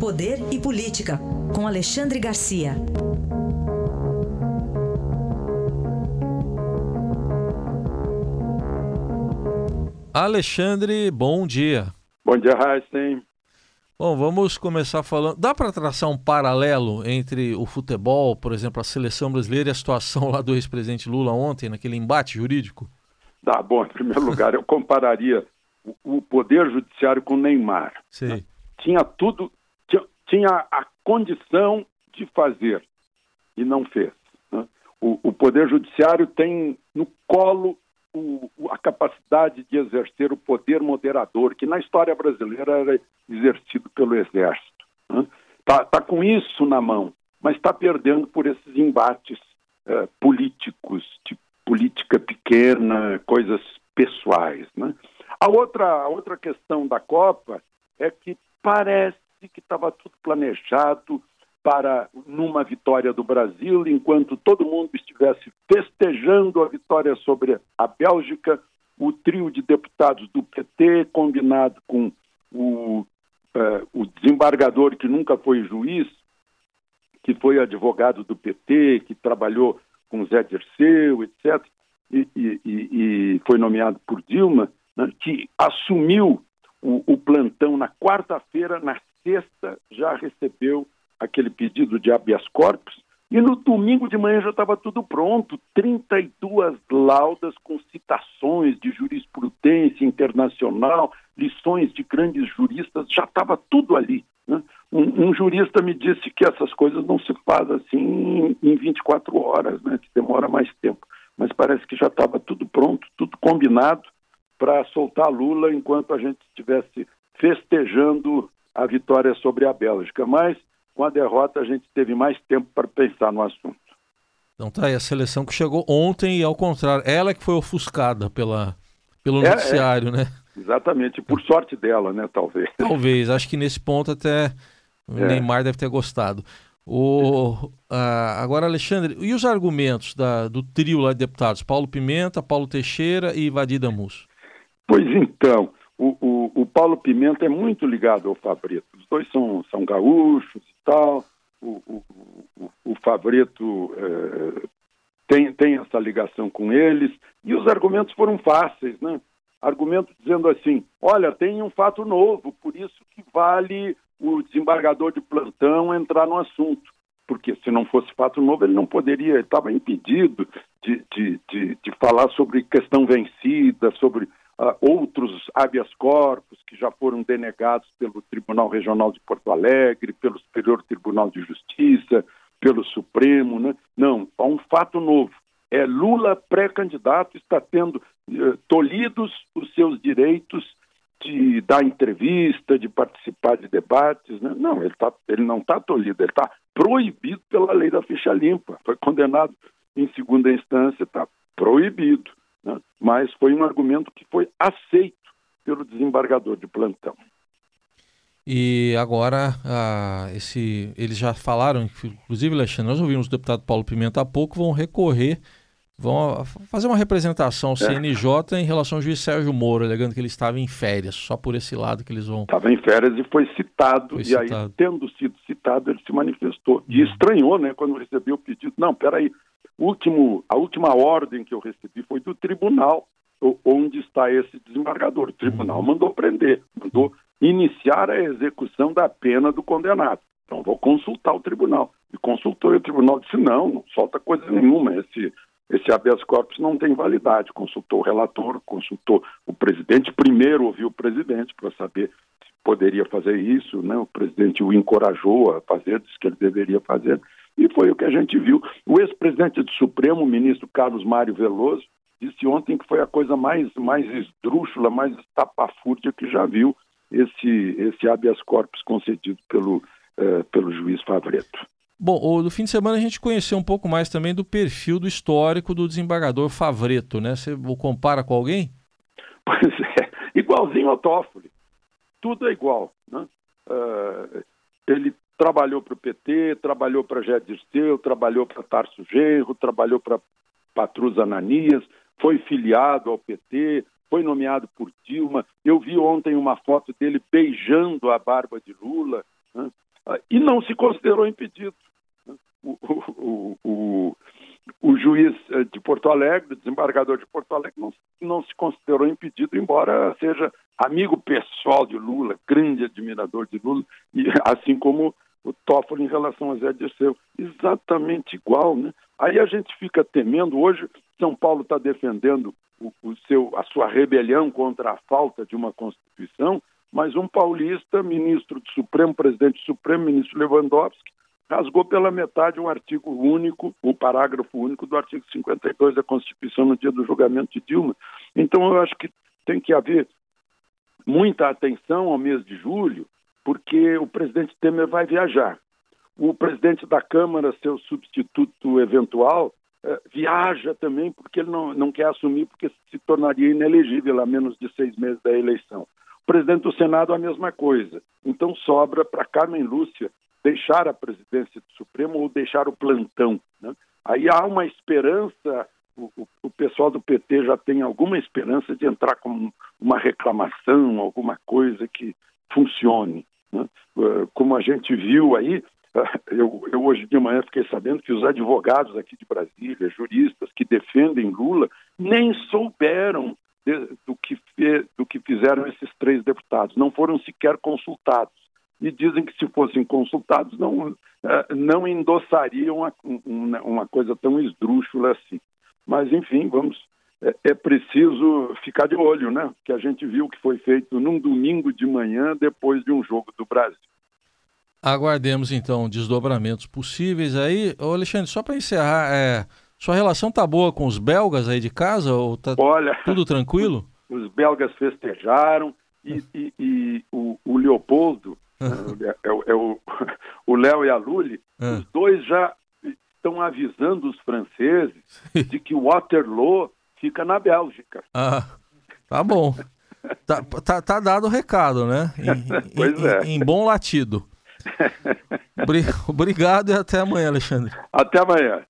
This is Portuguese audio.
Poder e Política, com Alexandre Garcia. Alexandre, bom dia. Bom dia, Heisen. Bom, vamos começar falando. Dá para traçar um paralelo entre o futebol, por exemplo, a seleção brasileira e a situação lá do ex-presidente Lula ontem, naquele embate jurídico? Dá, bom, em primeiro lugar, eu compararia o, poder judiciário com o Neymar. Sim. Né? Tinha tudo, tinha, a condição de fazer e não fez. Né? O, o poder judiciário tem no colo o, a capacidade de exercer o poder moderador, que na história brasileira era exercido pelo Exército. Está né? Tá, tá com isso na mão, mas está perdendo por esses embates eh, políticos, de política pequena, coisas pessoais. Né? A, outra, a outra questão da Copa é que parece que estava tudo planejado para numa vitória do Brasil, enquanto todo mundo estivesse festejando a vitória sobre a Bélgica, o trio de deputados do PT, combinado com o, uh, o desembargador que nunca foi juiz, que foi advogado do PT, que trabalhou com Zé Dirceu, etc., e, e, e foi nomeado por Dilma, né, que assumiu o, o plantão na quarta-feira, na sexta já recebeu aquele pedido de habeas corpus, e no domingo de manhã já estava tudo pronto, 32 laudas com citações de jurisprudência internacional, lições de grandes juristas, já estava tudo ali. Né? Um, um, jurista me disse que essas coisas não se fazem assim em, em 24 horas, né? que demora mais tempo. Mas parece que já estava tudo pronto, tudo combinado para soltar Lula enquanto a gente estivesse festejando a vitória sobre a Bélgica. Mas com a derrota, a gente teve mais tempo para pensar no assunto. Então tá aí a seleção que chegou ontem e ao contrário, ela que foi ofuscada pela, pelo é, noticiário, é, né? Exatamente, por sorte dela, né, talvez. Talvez, acho que nesse ponto até o é. Neymar deve ter gostado. O, agora, Alexandre, e os argumentos da, do trio lá de deputados, Paulo Pimenta, Paulo Teixeira e Vadida Musso? Pois então, o, o, o, Paulo Pimenta é muito ligado ao Fabreto. Os dois são, são gaúchos e tal. O, o, o Fabreto é, tem, tem essa ligação com eles. E os argumentos foram fáceis, né? Argumento dizendo assim: olha, tem um fato novo, por isso que vale o desembargador de plantão entrar no assunto. Porque se não fosse fato novo, ele não poderia, estava impedido de, de, de, de falar sobre questão vencida, sobre uh, outros habeas corpus que já foram denegados pelo Tribunal Regional de Porto Alegre, pelo Superior Tribunal de Justiça, pelo Supremo. Né? Não, há um fato novo. É Lula pré-candidato está tendo uh, tolhidos os seus direitos de dar entrevista, de participar de debates. Né? Não, ele, tá, ele não está tolhido, ele está proibido pela lei da ficha limpa. Foi condenado em segunda instância, está proibido né? mas foi um argumento que foi aceito pelo desembargador de plantão. E agora, ah, esse, eles já falaram, inclusive, Alexandre, nós ouvimos o deputado Paulo Pimenta há pouco, vão recorrer, vão fazer uma representação ao CNJ é. em relação ao juiz Sérgio Moro, alegando que ele estava em férias, só por esse lado que eles vão. Estava em férias e foi citado, foi e citado. aí, tendo sido citado, ele se manifestou. E uhum. estranhou, né, quando recebeu o pedido. Não, peraí, último, a última ordem que eu recebi foi do tribunal, onde está esse desembargador. O tribunal mandou prender, mandou iniciar a execução da pena do condenado. Então, vou consultar o tribunal. E consultou e o tribunal disse: não, não solta coisa nenhuma, esse, esse habeas corpus não tem validade. Consultou o relator, consultou o presidente, primeiro ouviu o presidente para saber se poderia fazer isso, né? o presidente o encorajou a fazer, disse que ele deveria fazer. E foi o que a gente viu. O ex-presidente do Supremo, o ministro Carlos Mário Veloso, disse ontem que foi a coisa mais, mais esdrúxula, mais estapafúrdia que já viu esse, esse habeas corpus concedido pelo, eh, pelo juiz Favreto. Bom, no fim de semana a gente conheceu um pouco mais também do perfil do histórico do desembargador Favreto, né? Você o compara com alguém? Pois é, igualzinho ao Toffoli. Tudo é igual, né? Uh, ele trabalhou para o PT, trabalhou para Jé Dirceu, trabalhou para Tarso Genro, trabalhou para Patrus Ananias, foi filiado ao PT, foi nomeado por Dilma. Eu vi ontem uma foto dele beijando a barba de Lula. Né? e não se considerou impedido. O, o, o, o, juiz eh, de Porto Alegre, o desembargador de Porto Alegre, não, não se considerou impedido, embora seja amigo pessoal de Lula, grande admirador de Lula, e assim como o Toffoli em relação a Zé Dirceu. Exatamente igual, né? Aí a gente fica temendo. Hoje, São Paulo está defendendo o, o, seu, a sua rebelião contra a falta de uma Constituição, mas um paulista, ministro do Supremo, presidente do Supremo, ministro Lewandowski, rasgou pela metade um artigo único, o um parágrafo único do artigo 52 da Constituição no dia do julgamento de Dilma. Então, eu acho que tem que haver muita atenção ao mês de julho, porque o presidente Temer vai viajar. O presidente da Câmara, seu substituto eventual, eh, viaja também porque ele não, não quer assumir, porque se tornaria inelegível a menos de seis meses da eleição. O presidente do Senado, a mesma coisa. Então, sobra para Carmen Lúcia deixar a presidência do Supremo ou deixar o plantão. Né? Aí há uma esperança, o, o, o, pessoal do PT já tem alguma esperança de entrar com uma reclamação, alguma coisa que funcione. Né? Eh, como a gente viu aí, eh, eu, eu, hoje de manhã fiquei sabendo que os advogados aqui de Brasília, juristas que defendem Lula, nem souberam de, do, que, do que fizeram esses três deputados, não foram sequer consultados. E dizem que se fossem consultados não, eh, não endossariam uma, uma coisa tão esdrúxula assim. Mas, enfim, vamos é, é, preciso ficar de olho, né? Que a gente viu que foi feito num domingo de manhã depois de um jogo do Brasil. Aguardemos então desdobramentos possíveis aí. Ô Alexandre, só para encerrar, é, sua relação tá boa com os belgas aí de casa ou tá Olha, tudo tranquilo? Os belgas festejaram e, e, e o, o, Leopoldo, é, é, é, o Léo e a Lully, os dois já estão avisando os franceses de que Waterloo fica na Bélgica. Ah, tá bom. tá, tá, tá, dado o recado, né? Em, pois em, é. Em, bom latido. Obrigado e até amanhã, Alexandre. Até amanhã.